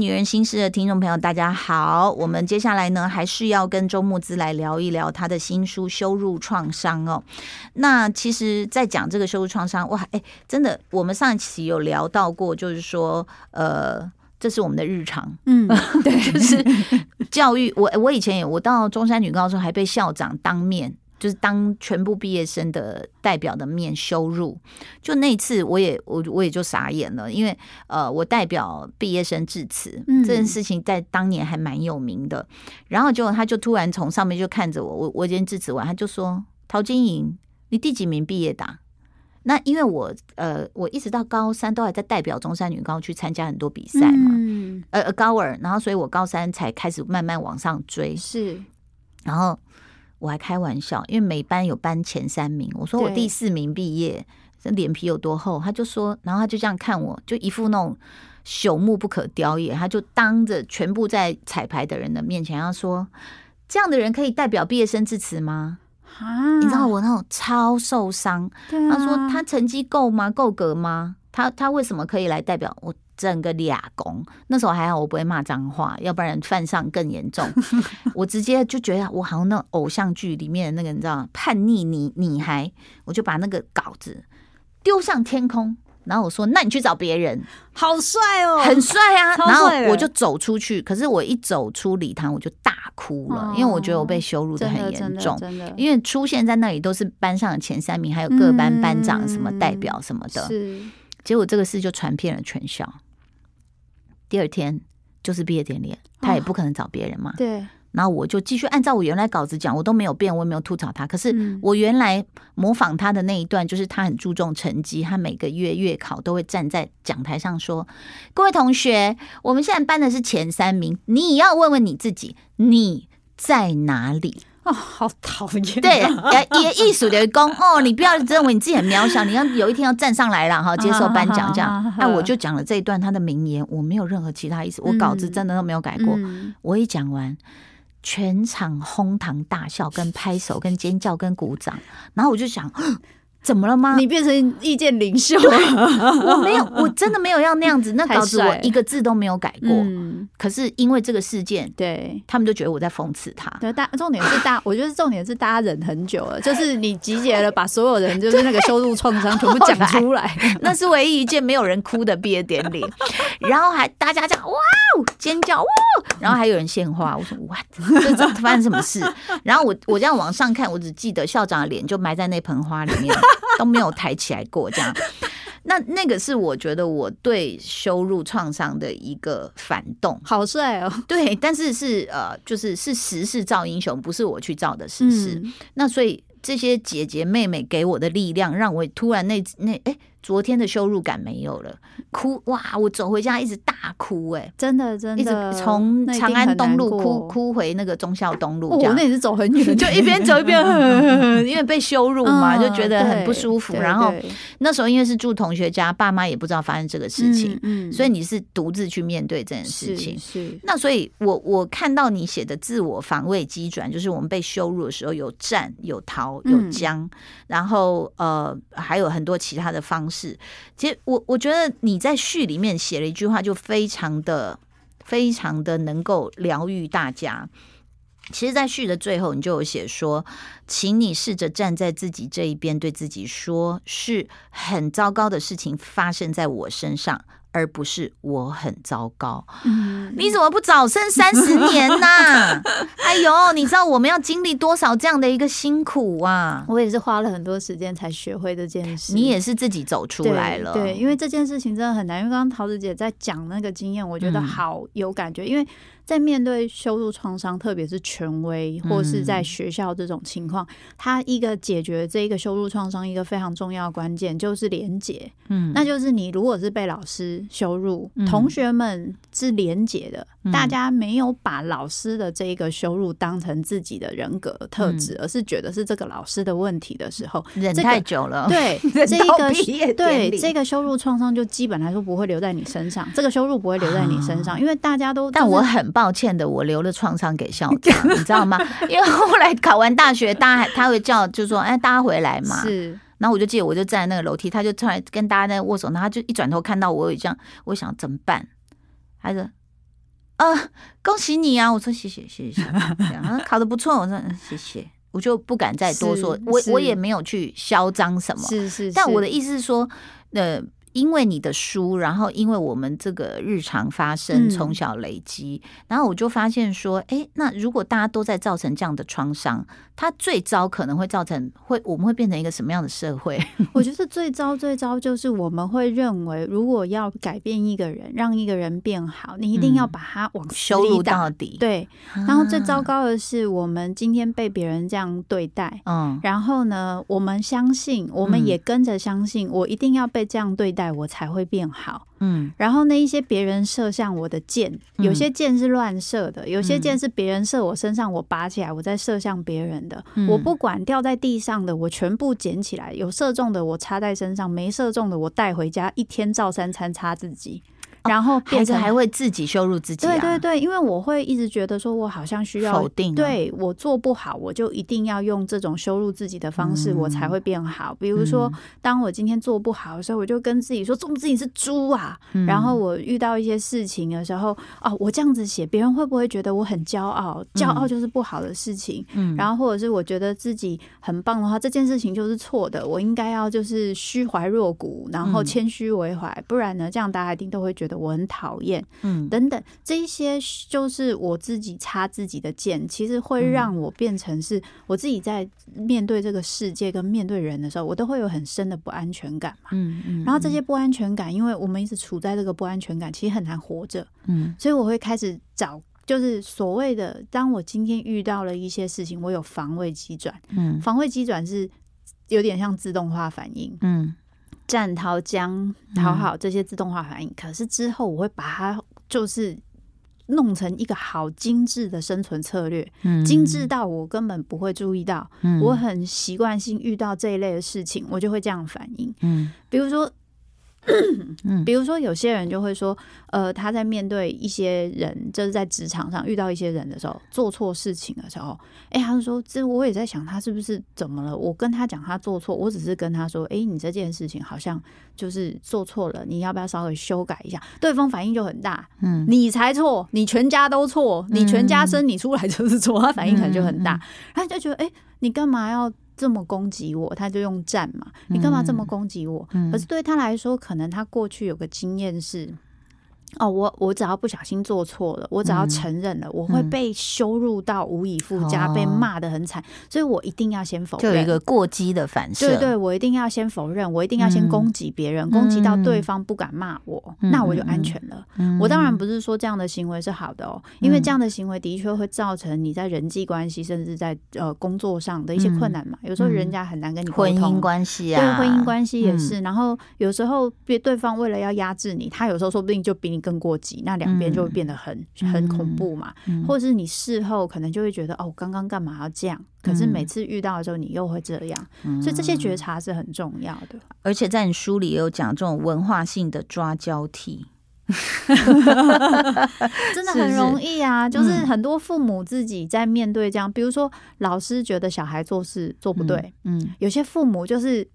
女人心事的听众朋友，大家好。我们接下来呢，还是要跟周木之来聊一聊他的新书《羞辱创伤》哦。那其实，在讲这个羞辱创伤，哇，哎，真的，我们上一期有聊到过，就是说，呃，这是我们的日常，嗯，对，就是教育。我我以前也，我到中山女高中还被校长当面。就是当全部毕业生的代表的面羞辱，就那次我也我我也就傻眼了，因为呃我代表毕业生致辞这件事情在当年还蛮有名的，然后结果他就突然从上面就看着我，我我今天致辞完，他就说陶晶莹，你第几名毕业的？那因为我呃我一直到高三都还在代表中山女高去参加很多比赛嘛，呃呃高二，然后所以我高三才开始慢慢往上追，是，然后。我还开玩笑，因为每班有班前三名，我说我第四名毕业，这脸皮有多厚？他就说，然后他就这样看我，就一副那种朽木不可雕也，他就当着全部在彩排的人的面前，要说这样的人可以代表毕业生致辞吗？啊，你知道我那种超受伤。他说他成绩够吗？够格吗？他他为什么可以来代表我？整个俩公，那时候还好，我不会骂脏话，要不然犯上更严重。我直接就觉得我好像那偶像剧里面的那个，你知道叛逆女女孩，我就把那个稿子丢上天空，然后我说：“那你去找别人。”好帅哦，很帅啊！然后我就走出去，可是我一走出礼堂，我就大哭了，因为我觉得我被羞辱的很严重。因为出现在那里都是班上的前三名，还有各班班长什么代表什么的，是。结果这个事就传遍了全校。第二天就是毕业典礼，他也不可能找别人嘛。对。然后我就继续按照我原来稿子讲，我都没有变，我也没有吐槽他。可是我原来模仿他的那一段，就是他很注重成绩，他每个月月考都会站在讲台上说：“各位同学，我们现在班的是前三名，你也要问问你自己，你在哪里？”哦，好讨厌！对，也艺术的功哦，你不要认为你自己很渺小，你要有一天要站上来了哈，接受颁奖这样。哎，我就讲了这一段他的名言，我没有任何其他意思，我稿子真的都没有改过。我一讲完，全场哄堂大笑，跟拍手，跟尖叫，跟鼓掌，然后我就想。怎么了吗？你变成意见领袖？我没有，我真的没有要那样子。那稿子我一个字都没有改过。可是因为这个事件，对他们就觉得我在讽刺他。对，大重点是大，我觉得重点是大家忍很久了，就是你集结了，把所有人就是那个羞辱创伤全部讲出来，那是唯一一件没有人哭的毕业典礼。然后还大家讲哇哦尖叫哇，然后还有人献花。我说哇，这发生什么事？然后我我这样往上看，我只记得校长的脸就埋在那盆花里面。都没有抬起来过，这样。那那个是我觉得我对羞辱创伤的一个反动，好帅哦。对，但是是呃，就是是时势造英雄，不是我去造的时势。那所以这些姐姐妹妹给我的力量，让我突然那那哎。昨天的羞辱感没有了，哭哇！我走回家一直大哭，哎，真的真的，一直从长安东路哭哭回那个忠孝东路，我那也是走很远，就一边走一边，因为被羞辱嘛，就觉得很不舒服。然后那时候因为是住同学家，爸妈也不知道发生这个事情，嗯，所以你是独自去面对这件事情。是那所以，我我看到你写的自我防卫机转，就是我们被羞辱的时候有战有逃有僵，然后呃还有很多其他的方式。是，其实我我觉得你在序里面写了一句话，就非常的、非常的能够疗愈大家。其实，在序的最后，你就有写说，请你试着站在自己这一边，对自己说，是很糟糕的事情发生在我身上。而不是我很糟糕，你怎么不早生三十年呢？哎呦，你知道我们要经历多少这样的一个辛苦啊！我也是花了很多时间才学会这件事。你也是自己走出来了，对，因为这件事情真的很难。因为刚刚桃子姐在讲那个经验，我觉得好有感觉，因为。在面对羞辱创伤，特别是权威或是在学校这种情况，他一个解决这一个羞辱创伤一个非常重要关键就是连结，嗯，那就是你如果是被老师羞辱，同学们是连结的，大家没有把老师的这一个羞辱当成自己的人格特质，而是觉得是这个老师的问题的时候，忍太久了，对，这一个对这个羞辱创伤就基本来说不会留在你身上，这个羞辱不会留在你身上，因为大家都，但我很。抱歉的，我留了创伤给校长，你知道吗？因为后来考完大学，大家他会叫，就说：“哎，大家回来嘛。”是。然后我就记得，我就站在那个楼梯，他就突然跟大家在握手，然后他就一转头看到我，有这样，我想怎么办？他说：“啊，恭喜你啊！我说谢谢谢谢，然后考的不错，我说谢谢，我就不敢再多说，我我也没有去嚣张什么，是是，但我的意思是说，呃。因为你的书，然后因为我们这个日常发生，从小累积，然后我就发现说，哎，那如果大家都在造成这样的创伤。它最糟可能会造成会我们会变成一个什么样的社会？我觉得最糟最糟就是我们会认为，如果要改变一个人，让一个人变好，你一定要把他往羞辱到底。对，然后最糟糕的是，我们今天被别人这样对待，嗯，然后呢，我们相信，我们也跟着相信，我一定要被这样对待，我才会变好。嗯，然后那一些别人射向我的箭，有些箭是乱射的，有些箭是别人射我身上，我拔起来，我再射向别人的。我不管掉在地上的，我全部捡起来；有射中的，我插在身上；没射中的，我带回家，一天照三餐擦自己。然后孩子还会自己羞辱自己，对对对，因为我会一直觉得说，我好像需要否定，对我做不好，我就一定要用这种羞辱自己的方式，我才会变好。比如说，当我今天做不好的时候，我就跟自己说，做自己是猪啊。然后我遇到一些事情的时候，哦，我这样子写，别人会不会觉得我很骄傲？骄傲就是不好的事情。嗯，然后或者是我觉得自己很棒的话，这件事情就是错的，我应该要就是虚怀若谷，然后谦虚为怀，不然呢，这样大家一定都会觉得。我很讨厌，嗯，等等，这一些就是我自己插自己的剑，其实会让我变成是我自己在面对这个世界跟面对人的时候，我都会有很深的不安全感嘛，嗯。嗯，然后这些不安全感，因为我们一直处在这个不安全感，其实很难活着，嗯，所以我会开始找，就是所谓的，当我今天遇到了一些事情，我有防卫机转，嗯，防卫机转是有点像自动化反应，嗯。战、逃、僵、讨好这些自动化反应，可是之后我会把它就是弄成一个好精致的生存策略，精致到我根本不会注意到。我很习惯性遇到这一类的事情，我就会这样反应。嗯，比如说。比如说，有些人就会说，呃，他在面对一些人，就是在职场上遇到一些人的时候，做错事情的时候，哎，他就说，这我也在想，他是不是怎么了？我跟他讲他做错，我只是跟他说，哎，你这件事情好像就是做错了，你要不要稍微修改一下？对方反应就很大，嗯，你才错，你全家都错，你全家生你出来就是错，他反应可能就很大，他就觉得，哎，你干嘛要？这么攻击我，他就用战嘛？你干嘛这么攻击我？可是对他来说，可能他过去有个经验是。哦，我我只要不小心做错了，我只要承认了，我会被羞辱到无以复加，被骂的很惨，所以我一定要先否认，就有一个过激的反射。对对，我一定要先否认，我一定要先攻击别人，攻击到对方不敢骂我，那我就安全了。我当然不是说这样的行为是好的哦，因为这样的行为的确会造成你在人际关系，甚至在呃工作上的一些困难嘛。有时候人家很难跟你婚姻关系啊，对婚姻关系也是。然后有时候别对方为了要压制你，他有时候说不定就比你。更过激，那两边就会变得很很恐怖嘛，或者是你事后可能就会觉得哦，刚刚干嘛要这样？可是每次遇到的时候，你又会这样，所以这些觉察是很重要的。而且在你书里也有讲这种文化性的抓交替，真的很容易啊！就是很多父母自己在面对这样，比如说老师觉得小孩做事做不对，嗯，有些父母就是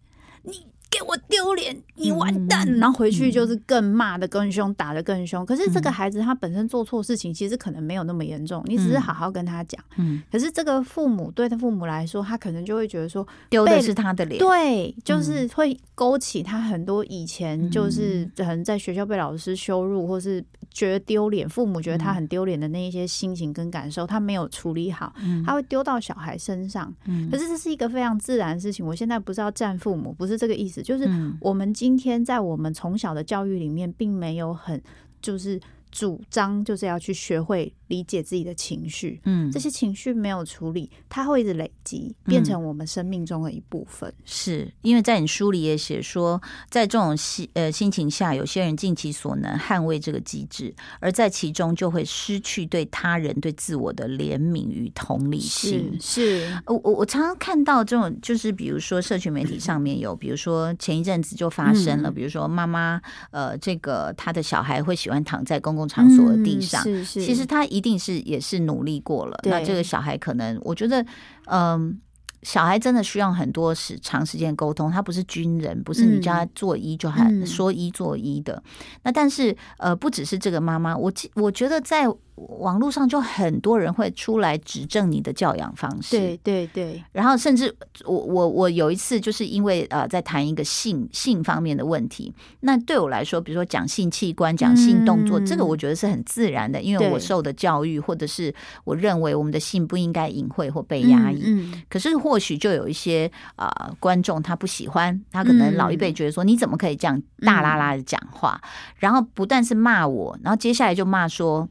你。给我丢脸，你完蛋！然后回去就是更骂的更凶，打的更凶。可是这个孩子他本身做错事情，其实可能没有那么严重，你只是好好跟他讲。嗯。可是这个父母对他父母来说，他可能就会觉得说，丢的是他的脸。对，就是会勾起他很多以前就是可能在学校被老师羞辱，或是觉得丢脸，父母觉得他很丢脸的那一些心情跟感受，他没有处理好，他会丢到小孩身上。嗯。可是这是一个非常自然的事情。我现在不是要站父母，不是这个意思。就是我们今天在我们从小的教育里面，并没有很就是主张，就是要去学会。理解自己的情绪，嗯，这些情绪没有处理，它会一直累积，变成我们生命中的一部分。是因为在你书里也写说，在这种心呃心情下，有些人尽其所能捍卫这个机制，而在其中就会失去对他人、对自我的怜悯与同理心。是，我我我常常看到这种，就是比如说社群媒体上面有，比如说前一阵子就发生了，比如说妈妈呃，这个他的小孩会喜欢躺在公共场所的地上，是是，其实他一。定是也是努力过了，那这个小孩可能，我觉得，嗯，小孩真的需要很多时长时间沟通，他不是军人，不是你叫他做一就喊说一做一的。那但是呃，不只是这个妈妈，我我觉得在。网络上就很多人会出来指正你的教养方式，对对对。然后甚至我我我有一次就是因为呃在谈一个性性方面的问题，那对我来说，比如说讲性器官、讲性动作，这个我觉得是很自然的，因为我受的教育，或者是我认为我们的性不应该隐晦或被压抑。嗯。可是或许就有一些啊观众他不喜欢，他可能老一辈觉得说你怎么可以这样大啦啦的讲话，然后不但是骂我，然后接下来就骂说。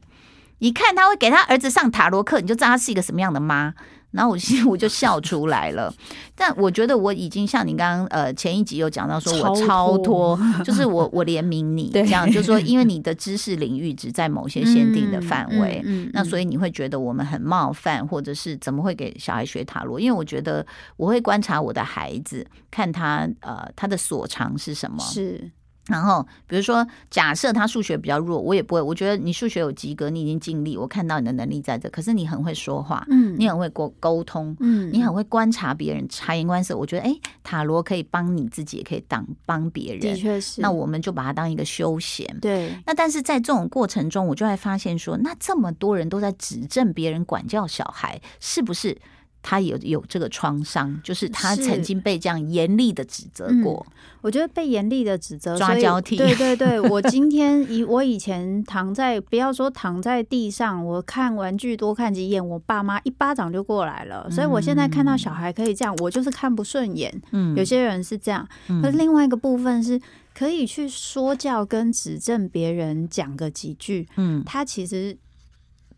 一看他会给他儿子上塔罗课，你就知道他是一个什么样的妈。然后我心我就笑出来了。但我觉得我已经像你刚刚呃前一集有讲到说我超脱，就是我我怜悯你这样，就是说因为你的知识领域只在某些限定的范围，那所以你会觉得我们很冒犯，或者是怎么会给小孩学塔罗？因为我觉得我会观察我的孩子，看他呃他的所长是什么。是。然后，比如说，假设他数学比较弱，我也不会。我觉得你数学有及格，你已经尽力，我看到你的能力在这。可是你很会说话，嗯，你很会沟沟通，嗯，你很会观察别人，察言观色。我觉得，哎，塔罗可以帮你自己，也可以当帮别人。的确是。那我们就把它当一个休闲。对。那但是在这种过程中，我就会发现说，那这么多人都在指正别人管教小孩，是不是？他有有这个创伤，就是他曾经被这样严厉的指责过。我觉得被严厉的指责抓交替。对对对，我今天以我以前躺在不要说躺在地上，我看玩具多看几眼，我爸妈一巴掌就过来了。所以我现在看到小孩可以这样，我就是看不顺眼。嗯，有些人是这样，可是另外一个部分是可以去说教跟指正别人，讲个几句。嗯，他其实。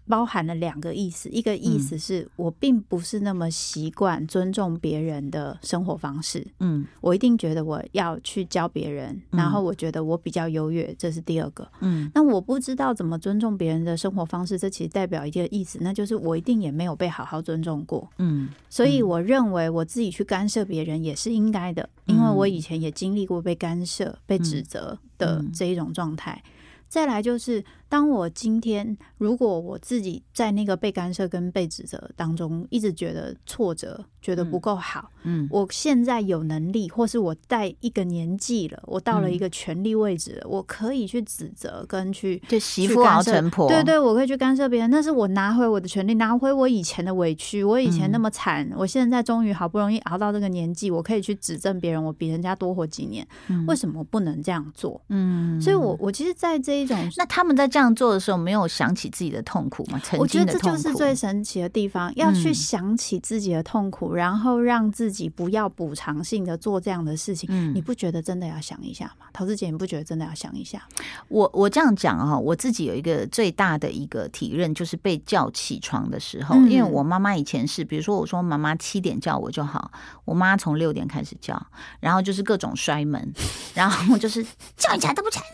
包含了两个意思，一个意思是我并不是那么习惯尊重别人的生活方式，嗯，我一定觉得我要去教别人，然后我觉得我比较优越，这是第二个，嗯，那我不知道怎么尊重别人的生活方式，这其实代表一个意思，那就是我一定也没有被好好尊重过，嗯，所以我认为我自己去干涉别人也是应该的，因为我以前也经历过被干涉、被指责的这一种状态。再来就是，当我今天如果我自己在那个被干涉跟被指责当中，一直觉得挫折。觉得不够好，嗯，我现在有能力，或是我在一个年纪了，我到了一个权力位置了，我可以去指责跟去就媳妇熬成婆，对对，我可以去干涉别人，那是我拿回我的权利，拿回我以前的委屈，我以前那么惨，我现在终于好不容易熬到这个年纪，我可以去指正别人，我比人家多活几年，为什么不能这样做？嗯，所以我我其实，在这一种，那他们在这样做的时候，没有想起自己的痛苦吗？我觉得这就是最神奇的地方，要去想起自己的痛苦。然后让自己不要补偿性的做这样的事情，你不觉得真的要想一下吗？陶子姐，你不觉得真的要想一下？我我这样讲啊，我自己有一个最大的一个体认，就是被叫起床的时候，因为我妈妈以前是，比如说我说妈妈七点叫我就好，我妈从六点开始叫，然后就是各种摔门，然后就是叫你起来都不起来，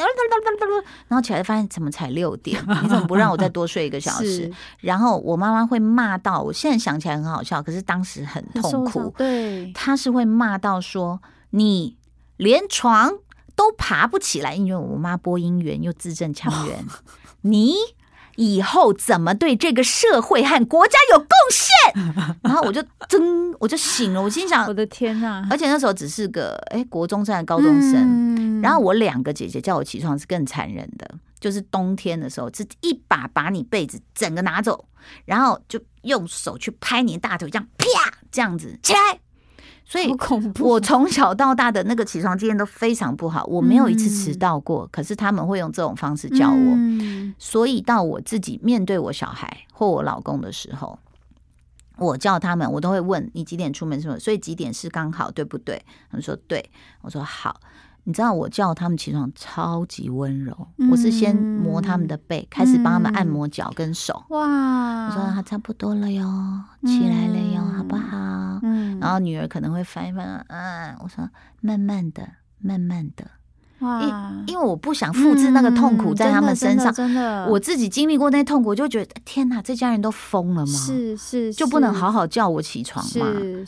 然后起来发现怎么才六点？你怎么不让我再多睡一个小时？然后我妈妈会骂到，我现在想起来很好笑，可是当时很。痛苦，对，她是会骂到说你连床都爬不起来，因为我妈播音员又字正腔圆，你以后怎么对这个社会和国家有贡献？然后我就真我就醒了，我心想我的天呐！而且那时候只是个哎国中生、高中生，然后我两个姐姐叫我起床是更残忍的。就是冬天的时候，是一把把你被子整个拿走，然后就用手去拍你的大腿，这样啪这样子起来。所以，我从小到大的那个起床经验都非常不好，我没有一次迟到过。可是他们会用这种方式教我，所以到我自己面对我小孩或我老公的时候，我叫他们，我都会问你几点出门？什么？所以几点是刚好，对不对？他们说对，我说好。你知道我叫他们起床超级温柔，我是先摸他们的背，开始帮他们按摩脚跟手。哇！我说他差不多了哟，起来了哟，好不好？嗯。然后女儿可能会翻一翻，嗯。我说慢慢的，慢慢的。哇，因为我不想复制那个痛苦在他们身上，真的，我自己经历过那些痛苦，我就觉得天哪，这家人都疯了吗？是是，就不能好好叫我起床吗？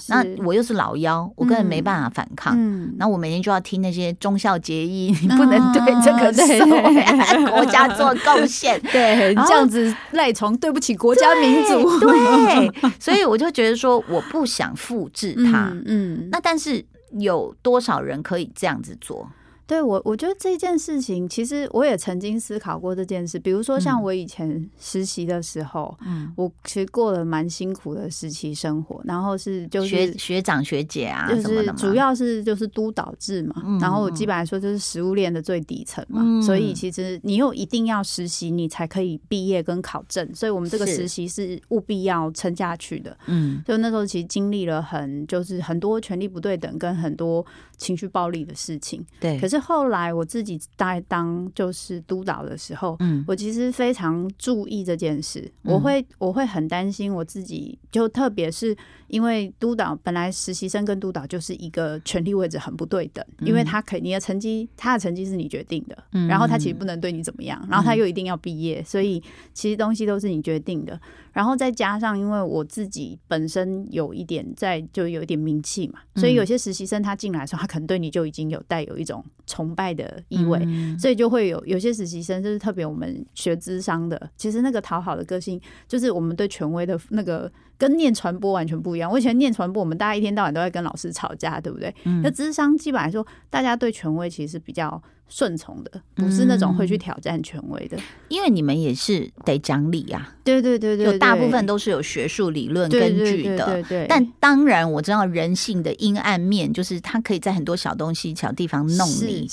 那我又是老妖，我根本没办法反抗。那我每天就要听那些忠孝节义，你不能对这个国家做贡献，对，这样子赖床，对不起国家民族。对，所以我就觉得说，我不想复制它。嗯，那但是有多少人可以这样子做？对我，我觉得这件事情，其实我也曾经思考过这件事。比如说，像我以前实习的时候，嗯，我其实过了蛮辛苦的实习生活，然后是就是学学长学姐啊，就是主要是就是督导制嘛，然后我基本来说就是食物链的最底层嘛，所以其实你又一定要实习，你才可以毕业跟考证，所以我们这个实习是务必要撑下去的。嗯，就那时候其实经历了很就是很多权力不对等跟很多情绪暴力的事情，对，可是。后来我自己在当就是督导的时候，嗯，我其实非常注意这件事，我会我会很担心我自己，就特别是因为督导本来实习生跟督导就是一个权力位置很不对等，因为他肯你的成绩他的成绩是你决定的，然后他其实不能对你怎么样，然后他又一定要毕业，所以其实东西都是你决定的。然后再加上，因为我自己本身有一点在，就有一点名气嘛，所以有些实习生他进来的时候，他可能对你就已经有带有一种崇拜的意味，所以就会有有些实习生就是特别我们学智商的，其实那个讨好的个性，就是我们对权威的那个跟念传播完全不一样。我以前念传播，我们大家一天到晚都在跟老师吵架，对不对？那智商基本来说，大家对权威其实比较。顺从的，不是那种会去挑战权威的，因为你们也是得讲理呀。对对对对，有大部分都是有学术理论根据的。对对。但当然我知道人性的阴暗面，就是他可以在很多小东西、小地方弄你。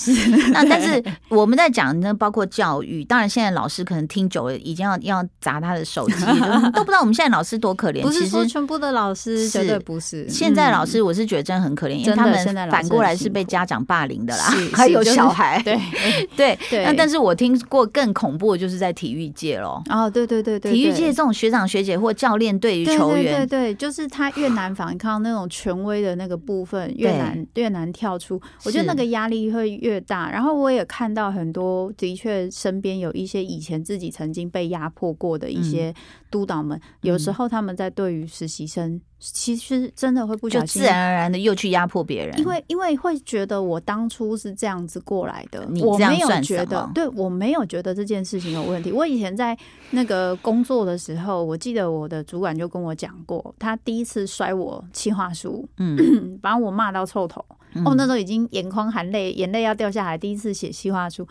那但是我们在讲那包括教育，当然现在老师可能听久了，已经要要砸他的手机，都不知道我们现在老师多可怜。不是说全部的老师绝对不是。现在老师我是觉得真的很可怜，因为他们反过来是被家长霸凌的啦，还有小孩。对 对，那但是我听过更恐怖的，就是在体育界喽。哦，对对对对，体育界这种学长学姐或教练对于球员，对对，就是他越难反抗那种权威的那个部分，越难越难跳出。我觉得那个压力会越大。然后我也看到很多，的确身边有一些以前自己曾经被压迫过的一些督导们，有时候他们在对于实习生。其实真的会不小心，自然而然的又去压迫别人，因为因为会觉得我当初是这样子过来的，我没有觉得，对我没有觉得这件事情有问题。我以前在那个工作的时候，我记得我的主管就跟我讲过，他第一次摔我企划书，嗯，把我骂到臭头，哦，那时候已经眼眶含泪，眼泪要掉下来，第一次写企划书，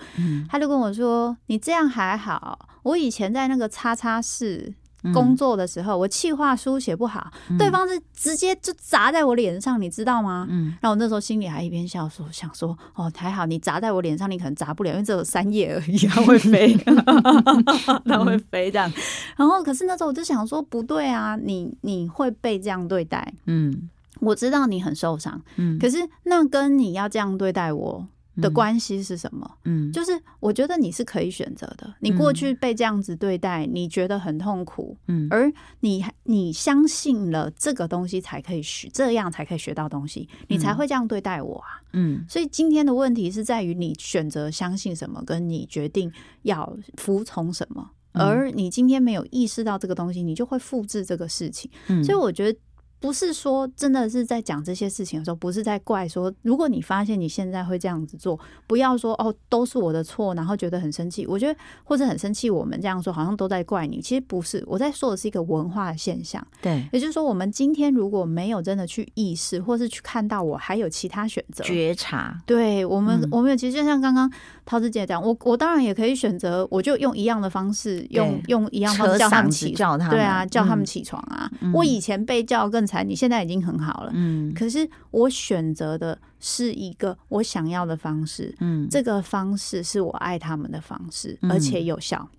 他就跟我说：“你这样还好，我以前在那个叉叉市。”工作的时候，我气话书写不好，对方是直接就砸在我脸上，你知道吗？嗯，然后我那时候心里还一边笑说，想说哦，还好你砸在我脸上，你可能砸不了，因为只有三页而已，它会飞，它会飞这样。然后，可是那时候我就想说，不对啊，你你会被这样对待，嗯，我知道你很受伤，嗯，可是那跟你要这样对待我。的关系是什么？嗯，就是我觉得你是可以选择的。你过去被这样子对待，你觉得很痛苦，嗯，而你你相信了这个东西才可以学，这样才可以学到东西，你才会这样对待我啊，嗯。所以今天的问题是在于你选择相信什么，跟你决定要服从什么。而你今天没有意识到这个东西，你就会复制这个事情。所以我觉得。不是说真的是在讲这些事情的时候，不是在怪说，如果你发现你现在会这样子做，不要说哦都是我的错，然后觉得很生气。我觉得或者很生气，我们这样说好像都在怪你。其实不是，我在说的是一个文化现象。对，也就是说，我们今天如果没有真的去意识，或是去看到我还有其他选择，觉察。对我们，我们其实就像刚刚陶子姐讲，我我当然也可以选择，我就用一样的方式，用用一样方式叫他们起，叫他们，对啊，叫他们起床啊。我以前被叫更。惨你现在已经很好了，嗯，可是我选择的是一个我想要的方式，嗯，这个方式是我爱他们的方式，而且有效，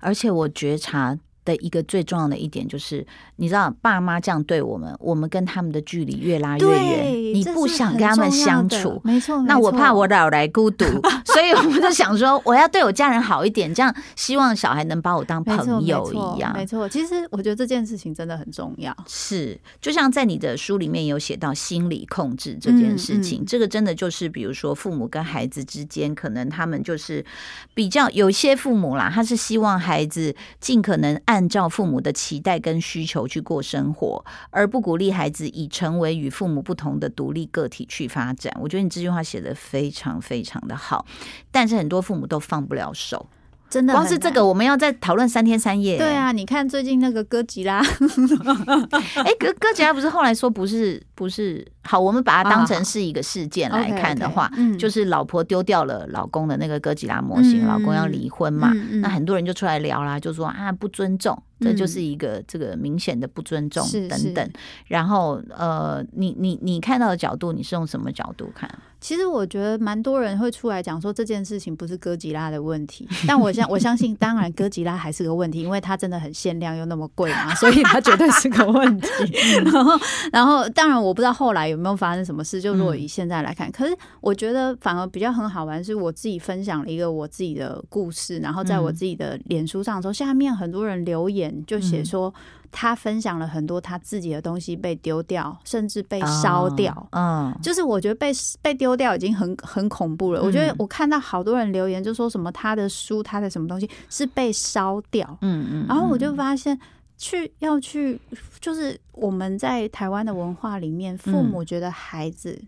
而且我觉察的一个最重要的一点就是，你知道爸妈这样对我们，我们跟他们的距离越拉越远。你不想跟他们相处，没错。那我怕我老来孤独，所以我们就想说，我要对我家人好一点，这样希望小孩能把我当朋友一样。没错，其实我觉得这件事情真的很重要。是，就像在你的书里面有写到心理控制这件事情，这个真的就是，比如说父母跟孩子之间，可能他们就是比较有些父母啦，他是希望孩子尽可能按照父母的期待跟需求去过生活，而不鼓励孩子以成为与父母不同的独立个体去发展。我觉得你这句话写的非常非常的好，但是很多父母都放不了手。真的，光是这个我们要再讨论三天三夜。对啊，你看最近那个哥吉拉，哎，哥哥吉拉不是后来说不是不是好，我们把它当成是一个事件来看的话，就是老婆丢掉了老公的那个哥吉拉模型，老公要离婚嘛，那很多人就出来聊啦，就说啊不尊重。这就是一个这个明显的不尊重等等，然后呃，你你你看到的角度，你是用什么角度看？其实我觉得蛮多人会出来讲说这件事情不是哥吉拉的问题，但我相我相信，当然哥吉拉还是个问题，因为它真的很限量又那么贵嘛，所以它绝对是个问题。然后然后当然我不知道后来有没有发生什么事，就如果以现在来看，可是我觉得反而比较很好玩，是我自己分享了一个我自己的故事，然后在我自己的脸书上的时候，下面很多人留言。就写说他分享了很多他自己的东西被丢掉，甚至被烧掉。嗯，就是我觉得被被丢掉已经很很恐怖了。我觉得我看到好多人留言，就说什么他的书、他的什么东西是被烧掉。嗯嗯，然后我就发现去要去，就是我们在台湾的文化里面，父母觉得孩子。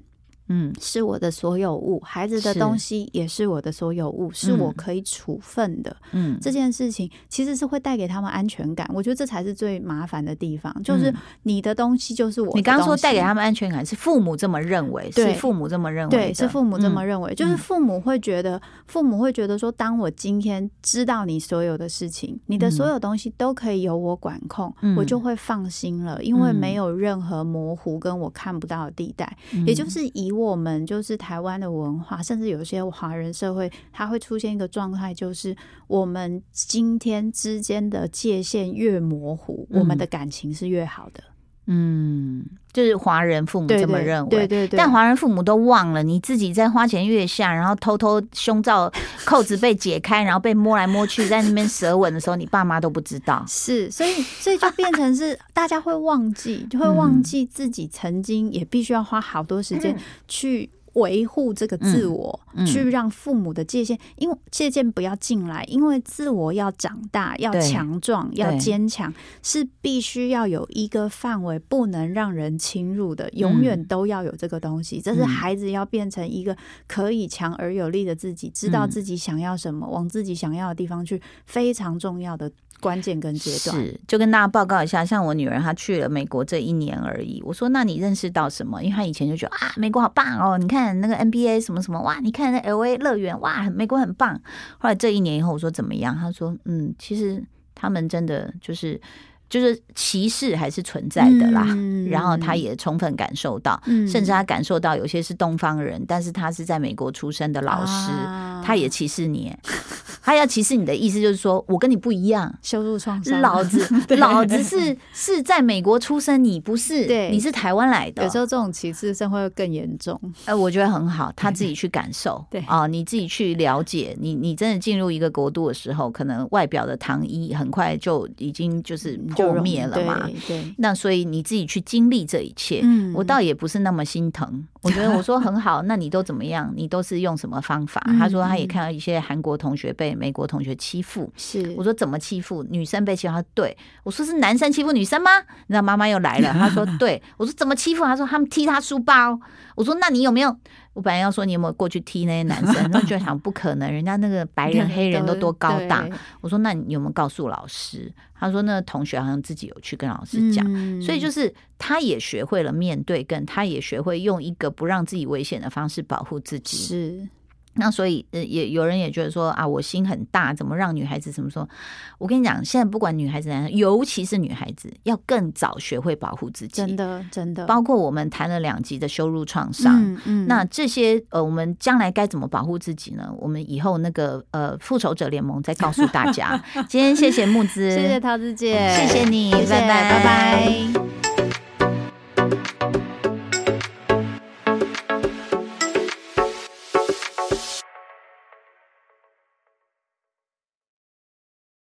嗯，是我的所有物，孩子的东西也是我的所有物，是我可以处分的。嗯，这件事情其实是会带给他们安全感，我觉得这才是最麻烦的地方。就是你的东西就是我，你刚刚说带给他们安全感是父母这么认为，是父母这么认为，对，是父母这么认为，就是父母会觉得，父母会觉得说，当我今天知道你所有的事情，你的所有东西都可以由我管控，我就会放心了，因为没有任何模糊跟我看不到的地带，也就是以。我们就是台湾的文化，甚至有些华人社会，它会出现一个状态，就是我们今天之间的界限越模糊，我们的感情是越好的。嗯，就是华人父母这么认为，对对对。但华人父母都忘了，你自己在花前月下，然后偷偷胸罩 扣子被解开，然后被摸来摸去，在那边舌吻的时候，你爸妈都不知道。是，所以所以就变成是 大家会忘记，就会忘记自己曾经也必须要花好多时间去。维护这个自我，去让父母的界限，因为界限不要进来，因为自我要长大，要强壮，要坚强，是必须要有一个范围，不能让人侵入的，永远都要有这个东西。这是孩子要变成一个可以强而有力的自己，知道自己想要什么，往自己想要的地方去，非常重要的。关键跟阶段是，就跟大家报告一下，像我女儿她去了美国这一年而已。我说，那你认识到什么？因为她以前就觉得啊，美国好棒哦，你看那个 NBA 什么什么，哇，你看那 LA 乐园，哇，美国很棒。后来这一年以后，我说怎么样？她说，嗯，其实他们真的就是就是歧视还是存在的啦。然后他也充分感受到，甚至他感受到有些是东方人，但是他是在美国出生的老师，他也歧视你。他要歧视你的意思就是说我跟你不一样，羞辱创伤。老子 老子是是在美国出生，你不是，对，你是台湾来的。有时候这种歧视甚会更严重。呃，我觉得很好，他自己去感受，对啊，你自己去了解。你你真的进入一个国度的时候，可能外表的糖衣很快就已经就是破灭了嘛。对，那所以你自己去经历这一切，我倒也不是那么心疼。我觉得我说很好，那你都怎么样？你都是用什么方法？他说他也看到一些韩国同学被。美国同学欺负，是我说怎么欺负女生被欺负？他对我说是男生欺负女生吗？那妈妈又来了，他说 对我说怎么欺负？他说他们踢他书包。我说那你有没有？我本来要说你有没有过去踢那些男生，那就想不可能，人家那个白人黑人都多高大。我说那你有没有告诉老师？他说那个同学好像自己有去跟老师讲，所以就是他也学会了面对，跟他也学会用一个不让自己危险的方式保护自己。是。那所以，呃，也有人也觉得说啊，我心很大，怎么让女孩子怎么说？我跟你讲，现在不管女孩子男生，尤其是女孩子，要更早学会保护自己。真的，真的。包括我们谈了两集的羞辱创伤，嗯嗯，那这些呃，我们将来该怎么保护自己呢？我们以后那个呃，复仇者联盟再告诉大家。今天谢谢木子，谢谢桃子姐，谢谢你，拜拜，拜拜。